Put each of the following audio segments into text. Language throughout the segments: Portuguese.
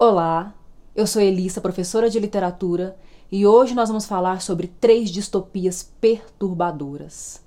Olá, eu sou Elissa, professora de literatura, e hoje nós vamos falar sobre três distopias perturbadoras.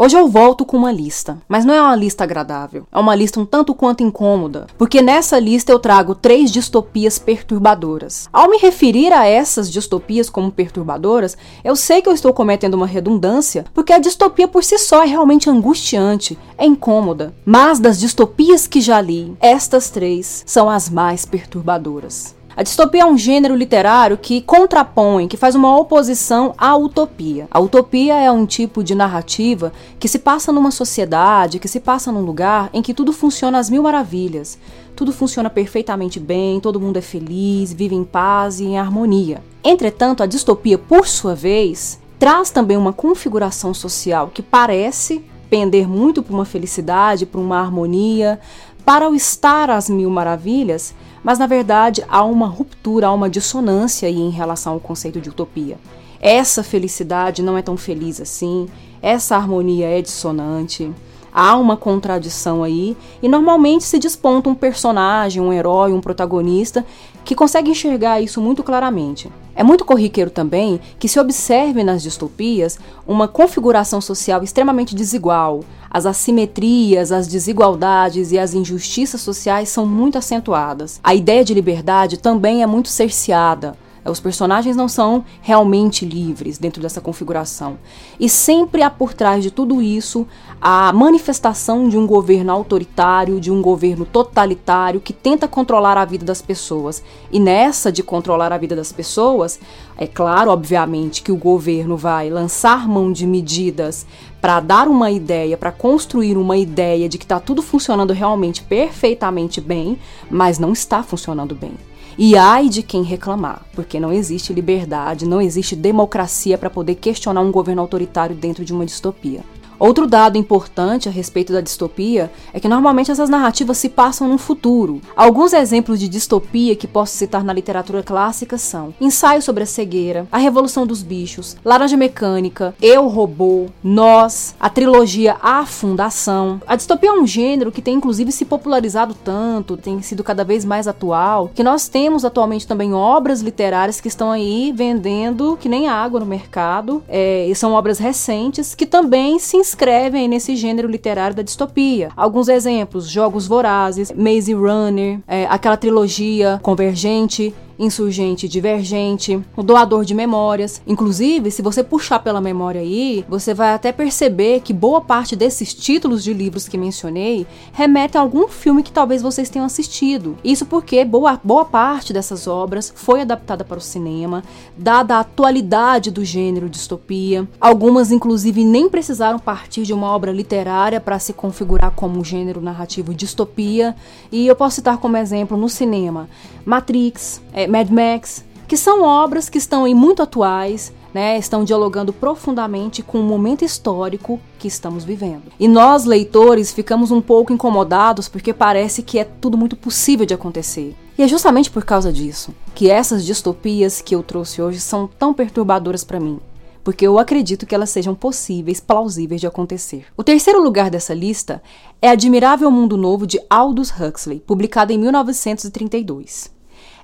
Hoje eu volto com uma lista, mas não é uma lista agradável, é uma lista um tanto quanto incômoda, porque nessa lista eu trago três distopias perturbadoras. Ao me referir a essas distopias como perturbadoras, eu sei que eu estou cometendo uma redundância, porque a distopia por si só é realmente angustiante, é incômoda. Mas das distopias que já li, estas três são as mais perturbadoras. A distopia é um gênero literário que contrapõe, que faz uma oposição à utopia. A utopia é um tipo de narrativa que se passa numa sociedade, que se passa num lugar em que tudo funciona às mil maravilhas. Tudo funciona perfeitamente bem, todo mundo é feliz, vive em paz e em harmonia. Entretanto, a distopia, por sua vez, traz também uma configuração social que parece pender muito para uma felicidade, para uma harmonia, para o estar às mil maravilhas, mas na verdade há uma ruptura, há uma dissonância aí em relação ao conceito de utopia. Essa felicidade não é tão feliz assim, essa harmonia é dissonante, há uma contradição aí, e normalmente se desponta um personagem, um herói, um protagonista que consegue enxergar isso muito claramente. É muito corriqueiro também que se observe nas distopias uma configuração social extremamente desigual. As assimetrias, as desigualdades e as injustiças sociais são muito acentuadas. A ideia de liberdade também é muito cerceada. Os personagens não são realmente livres dentro dessa configuração. E sempre há por trás de tudo isso a manifestação de um governo autoritário, de um governo totalitário que tenta controlar a vida das pessoas. E nessa de controlar a vida das pessoas, é claro, obviamente, que o governo vai lançar mão de medidas para dar uma ideia, para construir uma ideia de que está tudo funcionando realmente perfeitamente bem, mas não está funcionando bem. E ai de quem reclamar, porque não existe liberdade, não existe democracia para poder questionar um governo autoritário dentro de uma distopia. Outro dado importante a respeito da distopia é que normalmente essas narrativas se passam no futuro. Alguns exemplos de distopia que posso citar na literatura clássica são Ensaio sobre a Cegueira, A Revolução dos Bichos, Laranja Mecânica, Eu Robô, Nós, a trilogia A Fundação. A distopia é um gênero que tem inclusive se popularizado tanto, tem sido cada vez mais atual, que nós temos atualmente também obras literárias que estão aí vendendo que nem água no mercado, é, e são obras recentes que também se inscrevem nesse gênero literário da distopia. Alguns exemplos: Jogos Vorazes, Maze Runner, é, aquela trilogia Convergente, insurgente divergente, o doador de memórias. Inclusive, se você puxar pela memória aí, você vai até perceber que boa parte desses títulos de livros que mencionei remetem a algum filme que talvez vocês tenham assistido. Isso porque boa, boa parte dessas obras foi adaptada para o cinema, dada a atualidade do gênero distopia. Algumas, inclusive, nem precisaram partir de uma obra literária para se configurar como um gênero narrativo distopia. E eu posso citar como exemplo no cinema Matrix, é, Mad Max, que são obras que estão aí muito atuais, né, estão dialogando profundamente com o momento histórico que estamos vivendo. E nós, leitores, ficamos um pouco incomodados porque parece que é tudo muito possível de acontecer. E é justamente por causa disso que essas distopias que eu trouxe hoje são tão perturbadoras para mim. Porque eu acredito que elas sejam possíveis, plausíveis de acontecer. O terceiro lugar dessa lista é Admirável Mundo Novo de Aldous Huxley, publicado em 1932.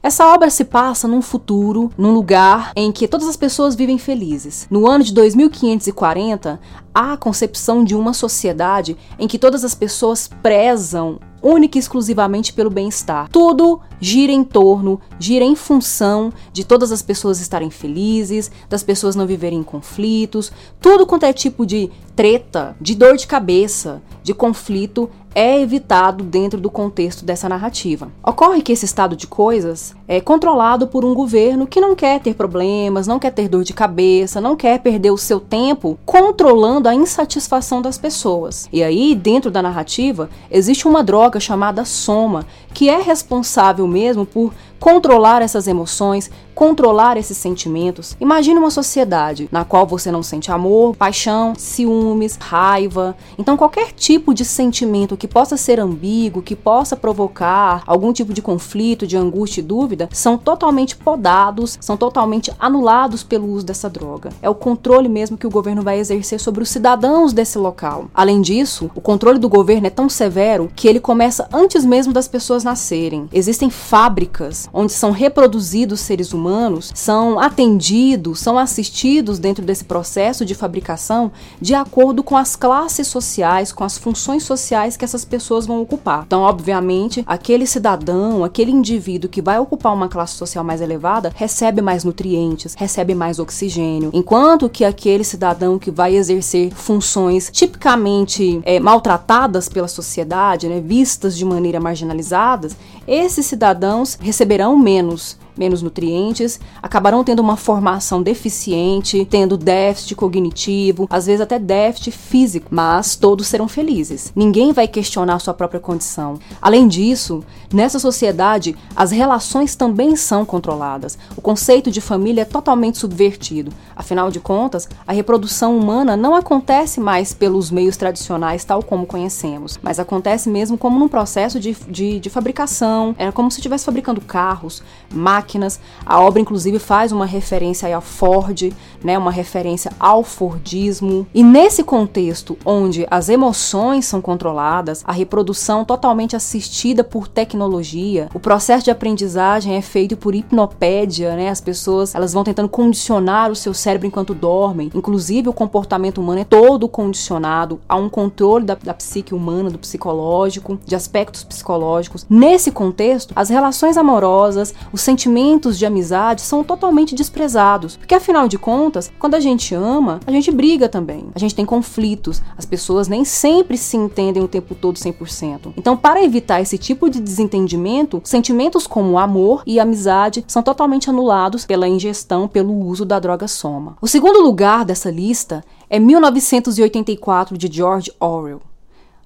Essa obra se passa num futuro, num lugar em que todas as pessoas vivem felizes. No ano de 2540, há a concepção de uma sociedade em que todas as pessoas prezam única e exclusivamente pelo bem-estar. Tudo gira em torno, gira em função de todas as pessoas estarem felizes, das pessoas não viverem em conflitos. Tudo quanto é tipo de treta, de dor de cabeça, de conflito é evitado dentro do contexto dessa narrativa. Ocorre que esse estado de coisas é controlado por um governo que não quer ter problemas, não quer ter dor de cabeça, não quer perder o seu tempo controlando a insatisfação das pessoas. E aí, dentro da narrativa, existe uma droga chamada soma, que é responsável mesmo por controlar essas emoções, controlar esses sentimentos. Imagine uma sociedade na qual você não sente amor, paixão, ciúmes, raiva. Então, qualquer tipo de sentimento que possa ser ambíguo, que possa provocar algum tipo de conflito, de angústia e dúvida, são totalmente podados, são totalmente anulados pelo uso dessa droga. É o controle mesmo que o governo vai exercer sobre os cidadãos desse local. Além disso, o controle do governo é tão severo que ele começa antes mesmo das pessoas nascerem. Existem fábricas onde são reproduzidos seres humanos são atendidos, são assistidos dentro desse processo de fabricação de acordo com as classes sociais, com as funções sociais que essas pessoas vão ocupar. Então, obviamente, aquele cidadão, aquele indivíduo que vai ocupar uma classe social mais elevada recebe mais nutrientes, recebe mais oxigênio, enquanto que aquele cidadão que vai exercer funções tipicamente é, maltratadas pela sociedade, né, vistas de maneira marginalizadas, esses cidadãos receberão menos menos nutrientes, acabarão tendo uma formação deficiente, tendo déficit cognitivo, às vezes até déficit físico, mas todos serão felizes. Ninguém vai questionar sua própria condição. Além disso, nessa sociedade, as relações também são controladas. O conceito de família é totalmente subvertido. Afinal de contas, a reprodução humana não acontece mais pelos meios tradicionais, tal como conhecemos, mas acontece mesmo como num processo de, de, de fabricação. É como se estivesse fabricando carros, máquinas máquinas. A obra, inclusive, faz uma referência a Ford, né, uma referência ao Fordismo. E nesse contexto, onde as emoções são controladas, a reprodução totalmente assistida por tecnologia, o processo de aprendizagem é feito por hipnopédia, né? As pessoas elas vão tentando condicionar o seu cérebro enquanto dormem. Inclusive, o comportamento humano é todo condicionado a um controle da, da psique humana, do psicológico, de aspectos psicológicos. Nesse contexto, as relações amorosas, os sentimentos sentimentos de amizade são totalmente desprezados. Porque afinal de contas, quando a gente ama, a gente briga também. A gente tem conflitos. As pessoas nem sempre se entendem o tempo todo 100%. Então, para evitar esse tipo de desentendimento, sentimentos como amor e amizade são totalmente anulados pela ingestão, pelo uso da droga soma. O segundo lugar dessa lista é 1984 de George Orwell,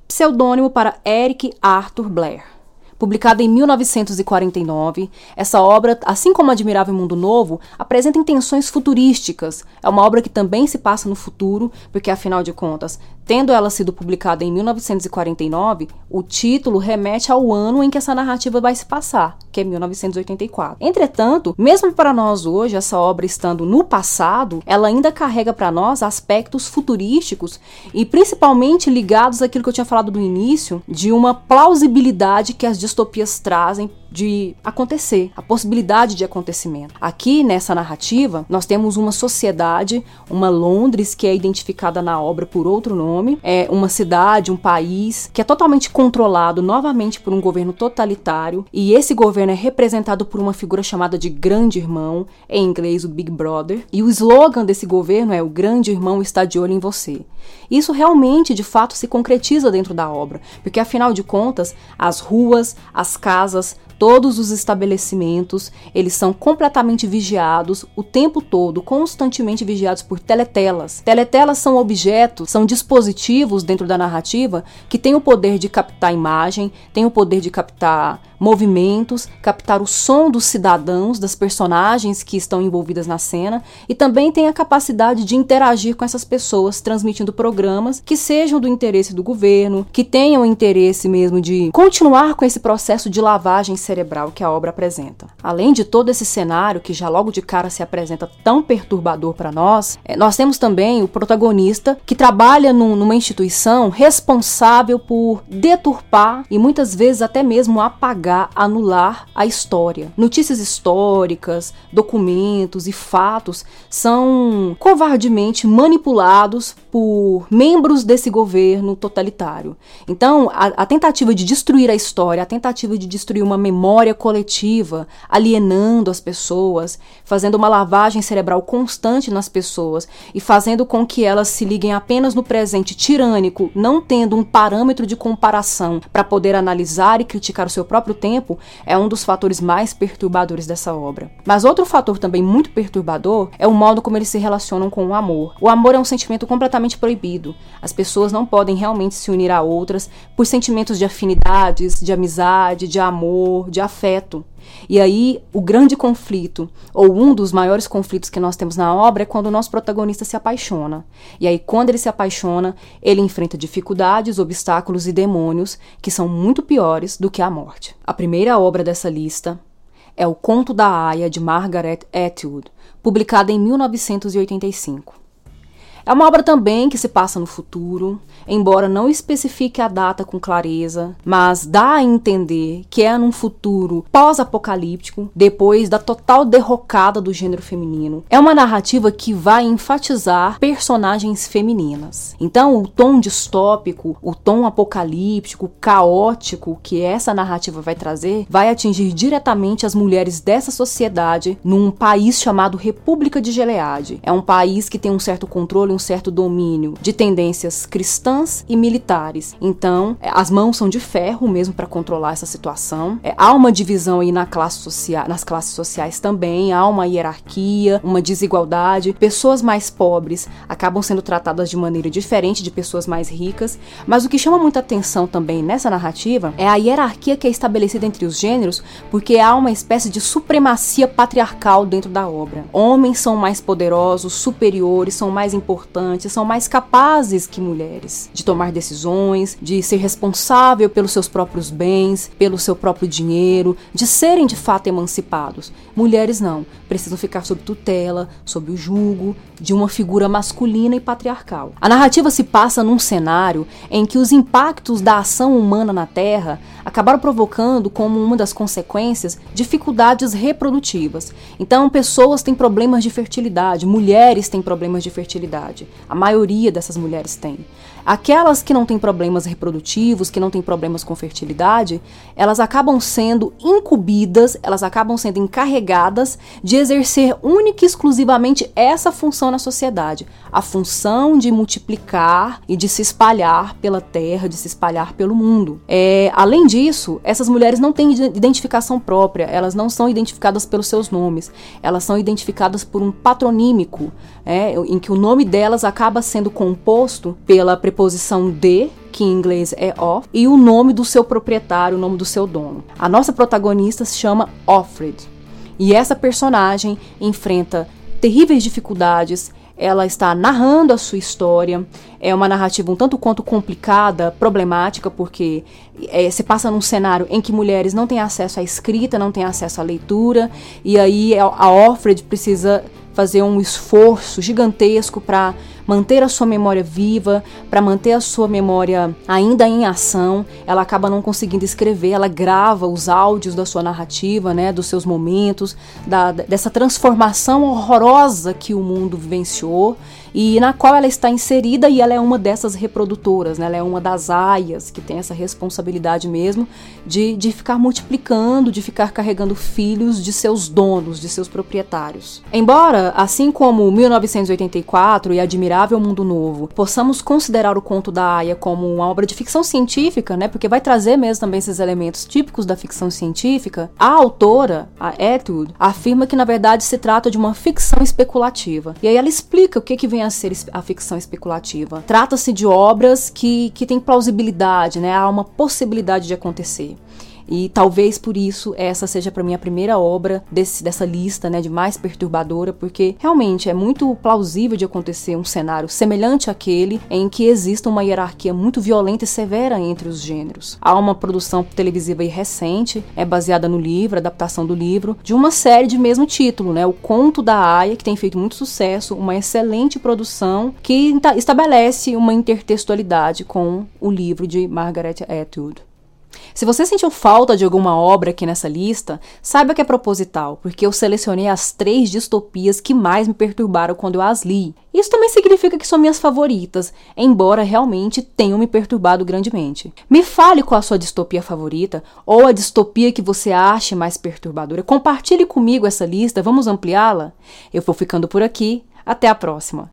pseudônimo para Eric Arthur Blair. Publicada em 1949, essa obra, assim como Admirável Mundo Novo, apresenta intenções futurísticas. É uma obra que também se passa no futuro, porque afinal de contas, tendo ela sido publicada em 1949, o título remete ao ano em que essa narrativa vai se passar, que é 1984. Entretanto, mesmo para nós hoje, essa obra estando no passado, ela ainda carrega para nós aspectos futurísticos e principalmente ligados àquilo que eu tinha falado do início, de uma plausibilidade que as distopias trazem de acontecer, a possibilidade de acontecimento. Aqui nessa narrativa, nós temos uma sociedade, uma Londres que é identificada na obra por outro nome, é uma cidade, um país que é totalmente controlado novamente por um governo totalitário, e esse governo é representado por uma figura chamada de Grande Irmão, em inglês o Big Brother, e o slogan desse governo é o Grande Irmão está de olho em você. Isso realmente, de fato, se concretiza dentro da obra, porque afinal de contas, as ruas, as casas, todos os estabelecimentos, eles são completamente vigiados o tempo todo, constantemente vigiados por teletelas. Teletelas são objetos, são dispositivos dentro da narrativa que têm o poder de captar imagem, têm o poder de captar movimentos, captar o som dos cidadãos, das personagens que estão envolvidas na cena e também tem a capacidade de interagir com essas pessoas, transmitindo programas que sejam do interesse do governo, que tenham interesse mesmo de continuar com esse processo de lavagem cerebral que a obra apresenta. Além de todo esse cenário que já logo de cara se apresenta tão perturbador para nós, eh, nós temos também o protagonista que trabalha num, numa instituição responsável por deturpar e muitas vezes até mesmo apagar anular a história. Notícias históricas, documentos e fatos são covardemente manipulados por membros desse governo totalitário. Então, a, a tentativa de destruir a história, a tentativa de destruir uma memória coletiva, alienando as pessoas, fazendo uma lavagem cerebral constante nas pessoas e fazendo com que elas se liguem apenas no presente tirânico, não tendo um parâmetro de comparação para poder analisar e criticar o seu próprio tempo é um dos fatores mais perturbadores dessa obra. Mas outro fator também muito perturbador é o modo como eles se relacionam com o amor. O amor é um sentimento completamente proibido. As pessoas não podem realmente se unir a outras por sentimentos de afinidades, de amizade, de amor, de afeto. E aí, o grande conflito, ou um dos maiores conflitos que nós temos na obra, é quando o nosso protagonista se apaixona. E aí, quando ele se apaixona, ele enfrenta dificuldades, obstáculos e demônios que são muito piores do que a morte. A primeira obra dessa lista é O Conto da Aya, de Margaret Atwood, publicada em 1985. É uma obra também que se passa no futuro, embora não especifique a data com clareza, mas dá a entender que é num futuro pós-apocalíptico, depois da total derrocada do gênero feminino. É uma narrativa que vai enfatizar personagens femininas. Então, o tom distópico, o tom apocalíptico, caótico que essa narrativa vai trazer, vai atingir diretamente as mulheres dessa sociedade num país chamado República de Gilead. É um país que tem um certo controle, um certo domínio de tendências cristãs e militares. Então, é, as mãos são de ferro mesmo para controlar essa situação. É, há uma divisão aí na classe social, nas classes sociais também, há uma hierarquia, uma desigualdade. Pessoas mais pobres acabam sendo tratadas de maneira diferente de pessoas mais ricas, mas o que chama muita atenção também nessa narrativa é a hierarquia que é estabelecida entre os gêneros, porque há uma espécie de supremacia patriarcal dentro da obra. Homens são mais poderosos, superiores, são mais importantes são mais capazes que mulheres de tomar decisões, de ser responsável pelos seus próprios bens, pelo seu próprio dinheiro, de serem de fato emancipados. Mulheres não, precisam ficar sob tutela, sob o jugo de uma figura masculina e patriarcal. A narrativa se passa num cenário em que os impactos da ação humana na Terra acabaram provocando, como uma das consequências, dificuldades reprodutivas. Então, pessoas têm problemas de fertilidade, mulheres têm problemas de fertilidade. A maioria dessas mulheres tem. Aquelas que não têm problemas reprodutivos, que não têm problemas com fertilidade, elas acabam sendo incumbidas, elas acabam sendo encarregadas de exercer única e exclusivamente essa função na sociedade, a função de multiplicar e de se espalhar pela terra, de se espalhar pelo mundo. É, além disso, essas mulheres não têm identificação própria, elas não são identificadas pelos seus nomes, elas são identificadas por um patronímico, é, em que o nome delas acaba sendo composto pela preposição de, que em inglês é of, e o nome do seu proprietário, o nome do seu dono. A nossa protagonista se chama Offred. E essa personagem enfrenta terríveis dificuldades, ela está narrando a sua história. É uma narrativa um tanto quanto complicada, problemática, porque é, se passa num cenário em que mulheres não têm acesso à escrita, não têm acesso à leitura, e aí a Offred precisa fazer um esforço gigantesco para manter a sua memória viva, para manter a sua memória ainda em ação. Ela acaba não conseguindo escrever, ela grava os áudios da sua narrativa, né, dos seus momentos, da, dessa transformação horrorosa que o mundo vivenciou e na qual ela está inserida e ela é uma dessas reprodutoras, né? ela é uma das aias que tem essa responsabilidade mesmo de, de ficar multiplicando, de ficar carregando filhos de seus donos, de seus proprietários. Embora, assim como 1984 e Admirável Mundo Novo, possamos considerar o conto da Aya como uma obra de ficção científica, né? porque vai trazer mesmo também esses elementos típicos da ficção científica, a autora, a Atwood, afirma que na verdade se trata de uma ficção especulativa. E aí ela explica o que, que vem a ser a ficção especulativa. Trata-se de obras que, que têm plausibilidade, né? há uma possibilidade de acontecer. E talvez por isso essa seja para mim a primeira obra desse, dessa lista, né, de mais perturbadora, porque realmente é muito plausível de acontecer um cenário semelhante àquele em que exista uma hierarquia muito violenta e severa entre os gêneros. Há uma produção televisiva recente, é baseada no livro, adaptação do livro, de uma série de mesmo título, né, O Conto da Aya, que tem feito muito sucesso, uma excelente produção que estabelece uma intertextualidade com o livro de Margaret Atwood. Se você sentiu falta de alguma obra aqui nessa lista, saiba que é proposital, porque eu selecionei as três distopias que mais me perturbaram quando eu as li. Isso também significa que são minhas favoritas, embora realmente tenham me perturbado grandemente. Me fale qual a sua distopia favorita, ou a distopia que você ache mais perturbadora. Compartilhe comigo essa lista, vamos ampliá-la? Eu vou ficando por aqui. Até a próxima!